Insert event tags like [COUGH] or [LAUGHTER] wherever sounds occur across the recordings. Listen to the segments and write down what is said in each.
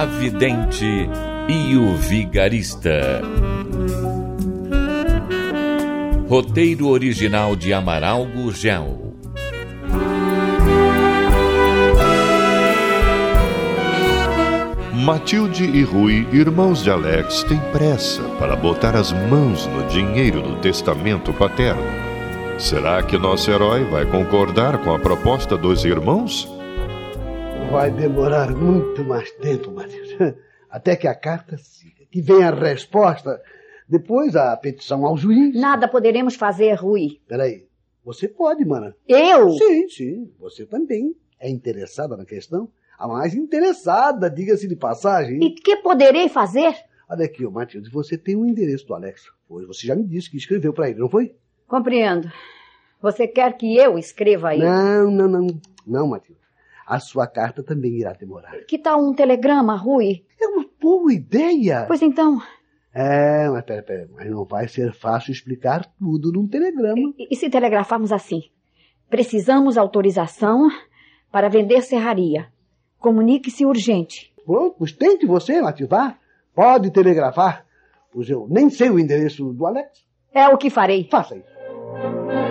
A Vidente e o Vigarista. Roteiro original de Amaral Gurgel. Matilde e Rui, irmãos de Alex, têm pressa para botar as mãos no dinheiro do testamento paterno. Será que nosso herói vai concordar com a proposta dos irmãos? Vai demorar muito mais tempo, Matilde. [LAUGHS] Até que a carta siga, que venha a resposta, depois a petição ao juiz. Nada poderemos fazer, Rui. Peraí, você pode, mana. Eu? Sim, sim, você também. É interessada na questão? A mais interessada, diga-se de passagem. E que poderei fazer? Olha aqui, ô Matilde, você tem o endereço do Alex. Pois você já me disse que escreveu para ele, não foi? Compreendo. Você quer que eu escreva aí? Não, não, não. Não, Matilde. A sua carta também irá demorar. Que tal um telegrama, Rui? É uma boa ideia. Pois então. É, mas pera, pera, mas não vai ser fácil explicar tudo num telegrama. E, e se telegrafarmos assim? Precisamos autorização para vender serraria. Comunique-se urgente. Pronto, pois tente você, Matilde. Pode telegrafar, pois eu nem sei o endereço do Alex. É o que farei. Faça isso.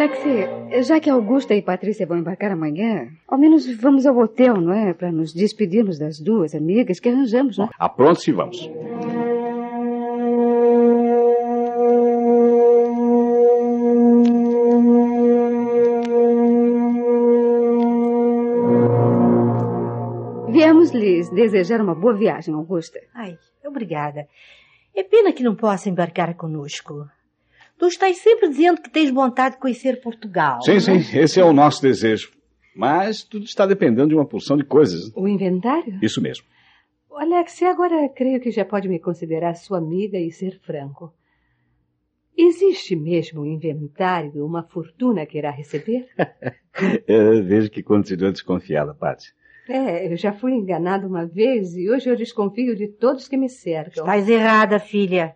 Alex, já que Augusta e Patrícia vão embarcar amanhã, ao menos vamos ao hotel, não é? Para nos despedirmos das duas amigas que arranjamos, não é? Apronte-se e vamos. Viemos lhes desejar uma boa viagem, Augusta. Ai, obrigada. É pena que não possa embarcar conosco. Tu estás sempre dizendo que tens vontade de conhecer Portugal. Sim, não sim, é? esse é o nosso desejo. Mas tudo está dependendo de uma porção de coisas. O inventário? Isso mesmo. Alex, agora creio que já pode me considerar sua amiga e ser franco. Existe mesmo um inventário, uma fortuna que irá receber? Eu [LAUGHS] vejo que continua desconfiada, Paty. É, eu já fui enganado uma vez e hoje eu desconfio de todos que me cercam. Estás errada, filha.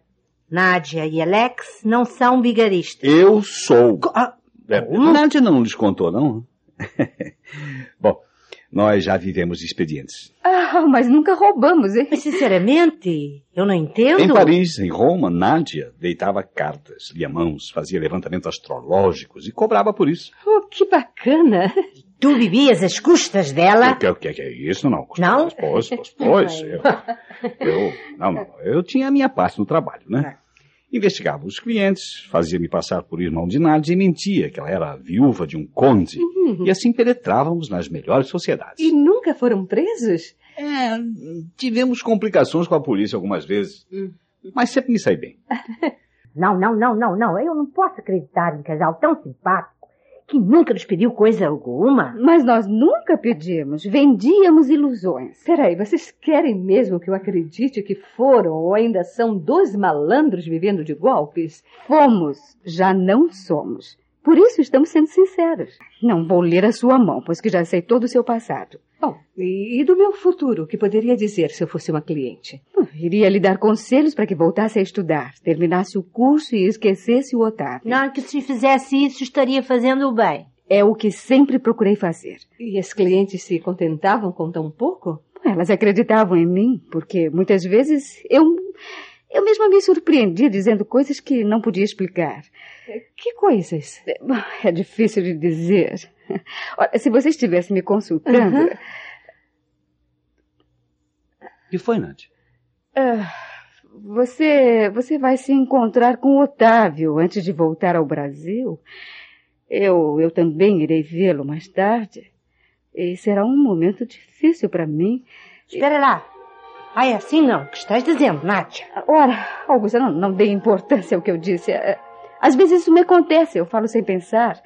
Nádia e Alex não são bigaristas. Eu sou. Ah, É, Nádia não lhes contou, não? [LAUGHS] Bom, nós já vivemos expedientes. Ah, mas nunca roubamos, hein? Mas sinceramente, eu não entendo. Em Paris, em Roma, Nádia deitava cartas, lia mãos, fazia levantamentos astrológicos e cobrava por isso. Oh, que bacana! Tu vivias às custas dela? O que, o que, o que é isso? Não. Não? Pois, pois, pois. Eu, [LAUGHS] eu, não, não. Eu tinha a minha parte no trabalho, né? Investigava os clientes, fazia-me passar por irmão de Nádia e mentia que ela era viúva de um conde. E assim penetrávamos nas melhores sociedades. E nunca foram presos? É, tivemos complicações com a polícia algumas vezes, mas sempre me saí bem. [LAUGHS] Não, não, não, não, não. Eu não posso acreditar em um casal tão simpático que nunca nos pediu coisa alguma. Mas nós nunca pedimos, vendíamos ilusões. Peraí, vocês querem mesmo que eu acredite que foram ou ainda são dois malandros vivendo de golpes? Fomos, já não somos. Por isso estamos sendo sinceros. Não vou ler a sua mão, pois que já sei todo o seu passado. Bom, e, e do meu futuro, o que poderia dizer se eu fosse uma cliente? Bom, iria lhe dar conselhos para que voltasse a estudar, terminasse o curso e esquecesse o Otávio. Não, que se fizesse isso estaria fazendo o bem. É o que sempre procurei fazer. E as clientes se contentavam com tão pouco? Elas acreditavam em mim, porque muitas vezes eu, eu mesma me surpreendia dizendo coisas que não podia explicar. Que coisas? É difícil de dizer. Olha, se você estivesse me consultando. Uhum. O que foi, Nádia? Ah, você, você vai se encontrar com o Otávio antes de voltar ao Brasil. Eu, eu também irei vê-lo mais tarde. E será um momento difícil para mim. Espera lá. Ai, assim não. O que estás dizendo, Nádia? Ora, Augusta, não, não dê importância ao que eu disse. É, Às vezes isso me acontece, eu falo sem pensar.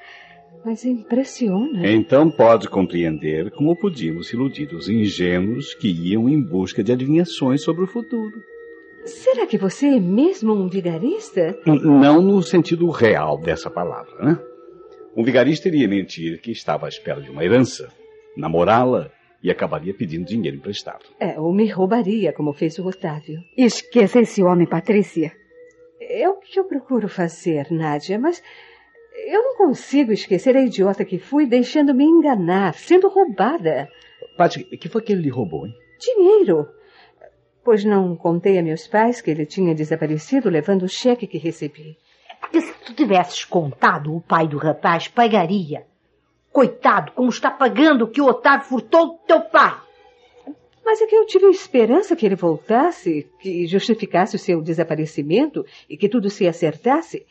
Mas impressiona. Então pode compreender como podíamos iludir os ingênuos que iam em busca de adivinhações sobre o futuro. Será que você é mesmo um vigarista? Não no sentido real dessa palavra, né? Um vigarista iria mentir que estava à espera de uma herança, namorá-la e acabaria pedindo dinheiro emprestado. É, ou me roubaria, como fez o Otávio. Esqueça esse homem, Patrícia. É o que eu procuro fazer, Nádia, mas eu não consigo esquecer a idiota que fui deixando-me enganar, sendo roubada. Paty, que foi que ele lhe roubou, hein? Dinheiro. Pois não contei a meus pais que ele tinha desaparecido levando o cheque que recebi. Porque se tu tivesses contado, o pai do rapaz pagaria. Coitado, como está pagando o que o Otávio furtou do teu pai. Mas é que eu tive esperança que ele voltasse, que justificasse o seu desaparecimento e que tudo se acertasse.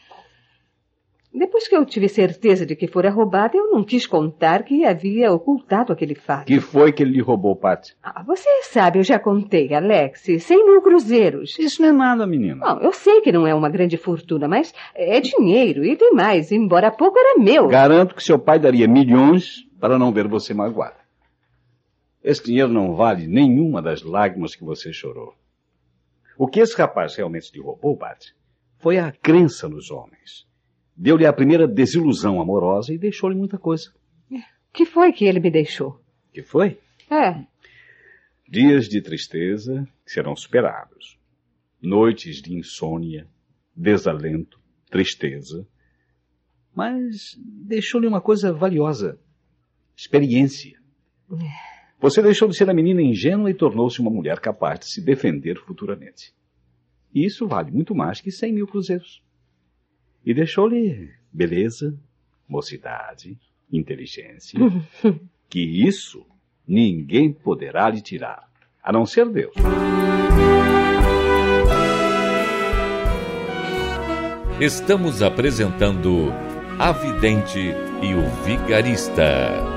Depois que eu tive certeza de que fora roubada, eu não quis contar que havia ocultado aquele fato. Que foi que ele lhe roubou, Paty? Ah, você sabe, eu já contei, Alex, cem mil cruzeiros. Isso não é nada, menina. Bom, eu sei que não é uma grande fortuna, mas é dinheiro e tem mais, embora pouco era meu. Garanto que seu pai daria milhões para não ver você magoada. Esse dinheiro não vale nenhuma das lágrimas que você chorou. O que esse rapaz realmente lhe roubou, Paty, foi a crença nos homens. Deu-lhe a primeira desilusão amorosa e deixou-lhe muita coisa. que foi que ele me deixou? Que foi? É, Dias de tristeza que serão superados. Noites de insônia, desalento, tristeza. Mas deixou-lhe uma coisa valiosa: experiência. Você deixou de ser a menina ingênua e tornou-se uma mulher capaz de se defender futuramente. E isso vale muito mais que cem mil cruzeiros. E deixou-lhe beleza, mocidade, inteligência. [LAUGHS] que isso ninguém poderá lhe tirar, a não ser Deus. Estamos apresentando A Vidente e o Vigarista.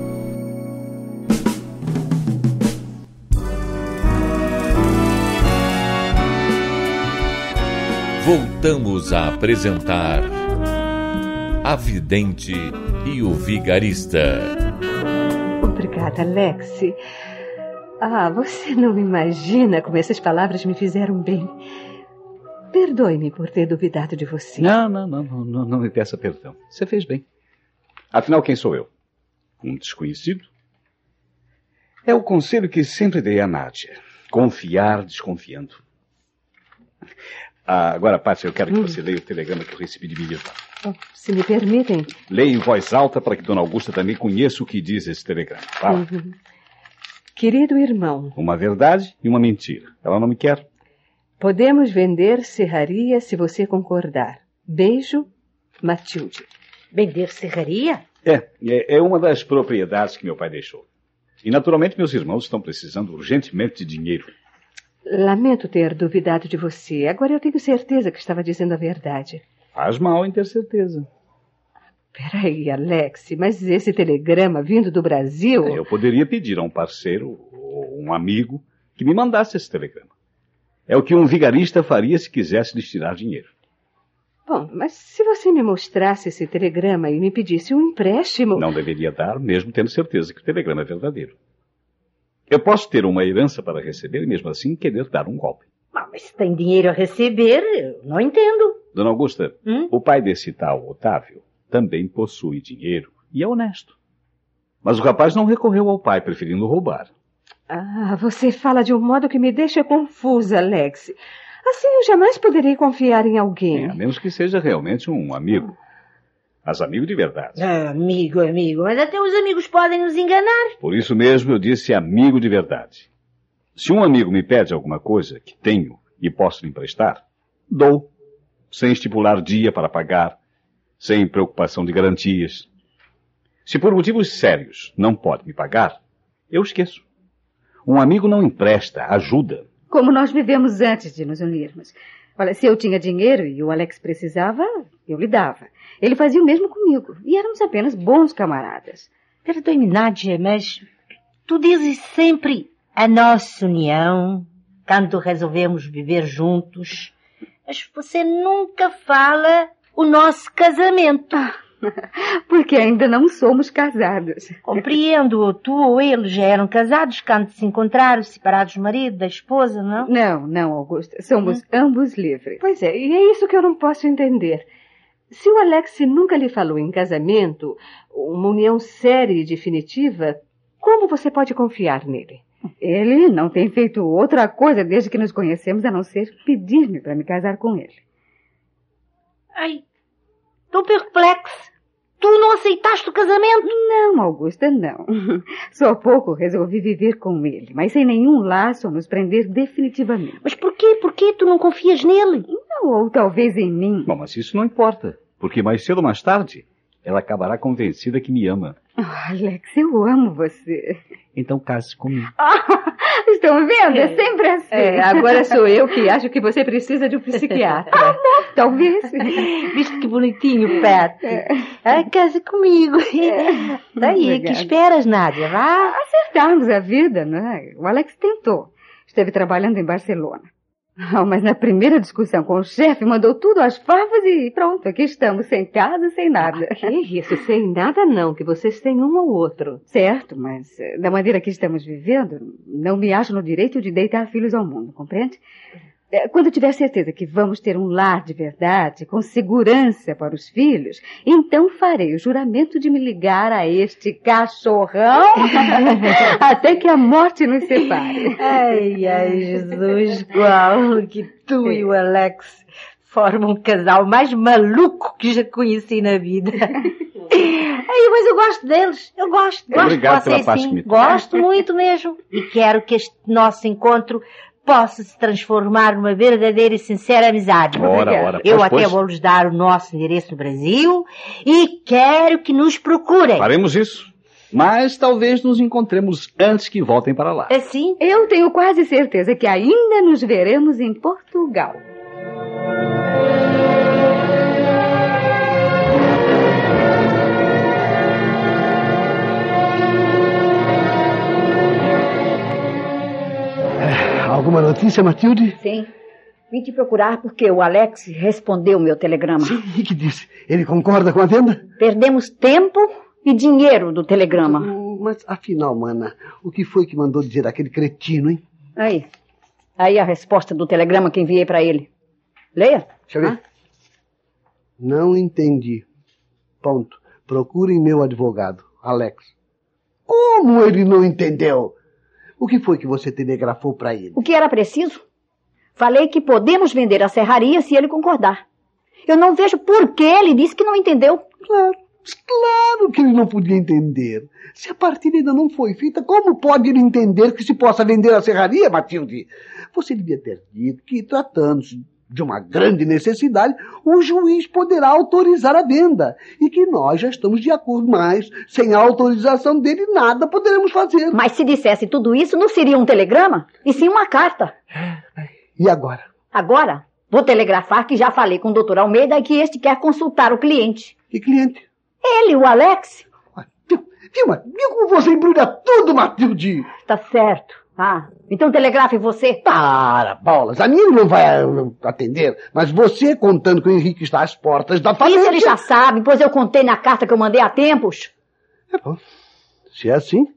Voltamos a apresentar A Vidente e o Vigarista. obrigada, Alex. Ah, você não imagina como essas palavras me fizeram bem. Perdoe-me por ter duvidado de você. Não, não, não, não, não, não me peça perdão. Você fez bem. Afinal, quem sou eu? Um desconhecido? É o conselho que sempre dei a Nádia. Confiar desconfiando. Ah, agora, Paty, eu quero que você leia o telegrama que eu recebi de Mirta. Oh, se me permitem. Leia em voz alta para que Dona Augusta também conheça o que diz esse telegrama. Fala. Uhum. Querido irmão, Uma verdade e uma mentira. Ela não me quer. podemos vender serraria se você concordar. Beijo, Matilde. Vender serraria? É, é, é uma das propriedades que meu pai deixou. E naturalmente meus irmãos estão precisando urgentemente de dinheiro. Lamento ter duvidado de você. Agora eu tenho certeza que estava dizendo a verdade. Faz mal em ter certeza. Peraí, Alex, mas esse telegrama vindo do Brasil. Eu poderia pedir a um parceiro ou um amigo que me mandasse esse telegrama. É o que um vigarista faria se quisesse lhes tirar dinheiro. Bom, mas se você me mostrasse esse telegrama e me pedisse um empréstimo. Não deveria dar, mesmo tendo certeza que o telegrama é verdadeiro. Eu posso ter uma herança para receber e mesmo assim querer dar um golpe. Ah, mas se tem dinheiro a receber, eu não entendo. Dona Augusta, Hum? o pai desse tal Otávio também possui dinheiro e é honesto. Mas o rapaz não recorreu ao pai, preferindo roubar. Ah, você fala de um modo que me deixa confusa, Alex. Assim eu jamais poderei confiar em alguém. É, a menos que seja realmente um amigo. Mas amigo de verdade. Ah, amigo, amigo, mas até os amigos podem nos enganar. Por isso mesmo eu disse amigo de verdade. Se um amigo me pede alguma coisa que tenho e posso lhe emprestar, dou, sem estipular dia para pagar, sem preocupação de garantias. Se por motivos sérios não pode me pagar, eu esqueço. Um amigo não empresta, ajuda. Como nós vivemos antes de nos unirmos. Olha, se eu tinha dinheiro e o Alex precisava, eu lhe dava. Ele fazia o mesmo comigo. E éramos apenas bons camaradas. Perdoe-me, Nádia, mas tu dizes sempre a nossa união, quando resolvemos viver juntos. Mas você nunca fala o nosso casamento. [LAUGHS] Porque ainda não somos casados. [LAUGHS] Compreendo. Tu ou ele já eram casados quando se encontraram, separados do marido, da esposa, não? Não, não, Augusta. Somos hum. ambos livres. Pois é, e é isso que eu não posso entender. Se o Alex nunca lhe falou em casamento, uma união séria e definitiva, como você pode confiar nele? Ele não tem feito outra coisa desde que nos conhecemos a não ser pedir-me para me casar com ele. Ai, estou perplexa. Tu não aceitaste o casamento? Não, Augusta, não. [LAUGHS] Só há pouco resolvi viver com ele, mas sem nenhum laço a nos prender definitivamente. Mas por quê? Por que tu não confias nele? Não, ou talvez em mim. Bom, mas isso não importa, porque mais cedo ou mais tarde ela acabará convencida que me ama. Oh, Alex, eu amo você. Então case comigo. [LAUGHS] Ah, estão vendo? É, é sempre assim. É, agora sou eu que acho que você precisa de um psiquiatra. [LAUGHS] Ah, não, talvez. [LAUGHS] Visto que bonitinho, Pat. É. Ah, case comigo. É. Daí, que esperas, Nádia? Vá. Acertarmos a vida, né? O Alex tentou. Esteve trabalhando em Barcelona. [LAUGHS] Mas na primeira discussão com o chefe, mandou tudo às favas e pronto, aqui estamos, sem casa, sem nada. Ah, que isso, sem nada não, que vocês têm um ou outro. Certo, mas eh, da maneira que estamos vivendo, não me acho no direito de deitar filhos ao mundo, compreende? É, quando tiver certeza que vamos ter um lar de verdade, com segurança para os filhos, então farei o juramento de me ligar a este cachorrão [LAUGHS] até que a morte nos separe. Ai, ai, Jesus, qual que tu e o Alex formam um casal mais maluco que já conheci na vida. Ai, mas eu gosto deles. Eu gosto. Gosto Obrigado de vocês, pela sim. Gosto muito mesmo. E quero que este nosso encontro possa se transformar numa verdadeira e sincera amizade. Ora, ora, Eu pois, até pois. vou lhes dar o nosso endereço no Brasil e quero que nos procurem. Faremos isso. Mas talvez nos encontremos antes que voltem para lá. Assim? Eu tenho quase certeza que ainda nos veremos em Portugal. Alguma notícia, Matilde? Sim. Vim te procurar porque o Alex respondeu o meu telegrama. Sim, e que disse? Ele concorda com a venda? Perdemos tempo e dinheiro do telegrama. Mas, afinal, mana, o que foi que mandou dizer aquele cretino, hein? Aí. Aí a resposta do telegrama que enviei para ele. Leia. Deixa eu ver. Ah? Não entendi. Ponto. Procurem meu advogado, Alex. Como ele não entendeu? O que foi que você telegrafou para ele? O que era preciso? Falei que podemos vender a serraria se ele concordar. Eu não vejo por que ele disse que não entendeu. Claro, claro que ele não podia entender. Se a partida ainda não foi feita, como pode ele entender que se possa vender a serraria, Matilde? Você devia ter dito que, tratando-se de uma grande necessidade, o juiz poderá autorizar a venda e que nós já estamos de acordo, mas sem a autorização dele nada poderemos fazer. Mas se dissesse tudo isso, não seria um telegrama, e sim uma carta. E agora? Agora, vou telegrafar que já falei com o doutor Almeida e que este quer consultar o cliente. Que cliente? Ele, o Alex. Viu, viu como você embrulha tudo, Matilde? Tá certo. Ah, então telegrafe você. Para, bolas. A minha não vai atender, mas você contando que o Henrique está às portas da falência... Isso ele já sabe, pois eu contei na carta que eu mandei há tempos. É bom. Se é assim,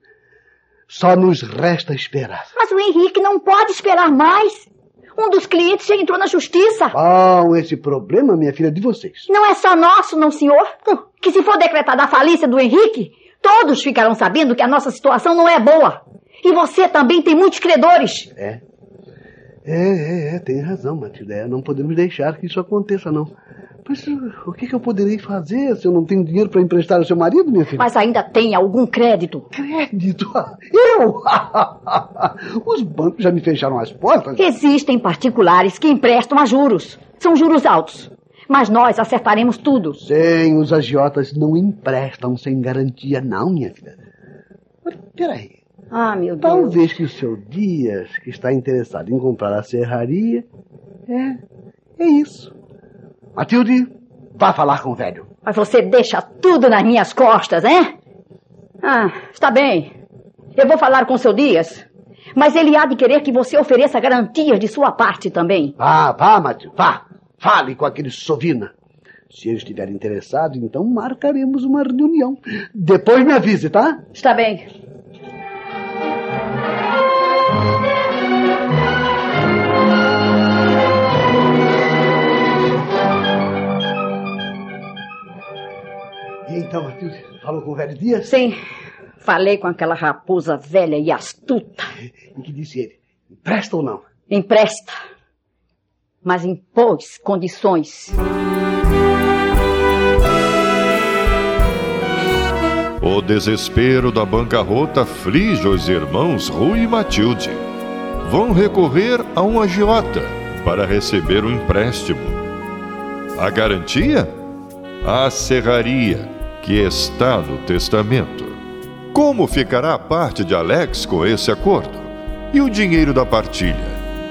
só nos resta esperar. Mas o Henrique não pode esperar mais. Um dos clientes já entrou na justiça. Bom, esse problema, minha filha, é de vocês. Não é só nosso, não, senhor? Que se for decretada a falência do Henrique, todos ficarão sabendo que a nossa situação não é boa. E você também tem muitos credores. É. É, é, é, tem razão, Matilde. É, não podemos deixar que isso aconteça, não. Mas o que, que eu poderei fazer se eu não tenho dinheiro para emprestar ao seu marido, minha filha? Mas ainda tem algum crédito? Crédito? [LAUGHS] Eu? [LAUGHS] Os bancos já me fecharam as portas? Existem particulares que emprestam a juros. São juros altos. Mas nós acertaremos tudo. Sim, os agiotas não emprestam sem garantia, não, minha filha. Mas, peraí. Ah, meu Deus. Talvez que o seu Dias, que está interessado em comprar a serraria, é, é isso. Matilde, vá falar com o velho. Mas você deixa tudo nas minhas costas, hein? Ah, está bem. Eu vou falar com o seu Dias. Mas ele há de querer que você ofereça garantias de sua parte também. Vá, vá, Matilde, vá. Fale com aquele Sovina. Se ele estiver interessado, então marcaremos uma reunião. Depois me avise, tá? Está bem. Então, Matilde, falou com o velho Dias? Sim. Falei com aquela raposa velha e astuta. E que disse ele? Empresta ou não? Empresta. Mas impôs condições. O desespero da bancarrota aflige os irmãos Rui e Matilde. Vão recorrer a um agiota para receber o um empréstimo. A garantia? A serraria, que está no testamento. Como ficará a parte de Alex com esse acordo? E o dinheiro da partilha?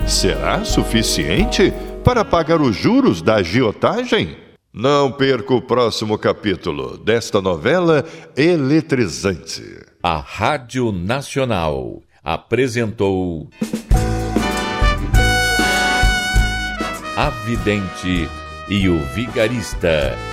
Será suficiente para pagar os juros da agiotagem? Não perca o próximo capítulo desta novela eletrizante. A Rádio Nacional apresentou. A Vidente e o Vigarista.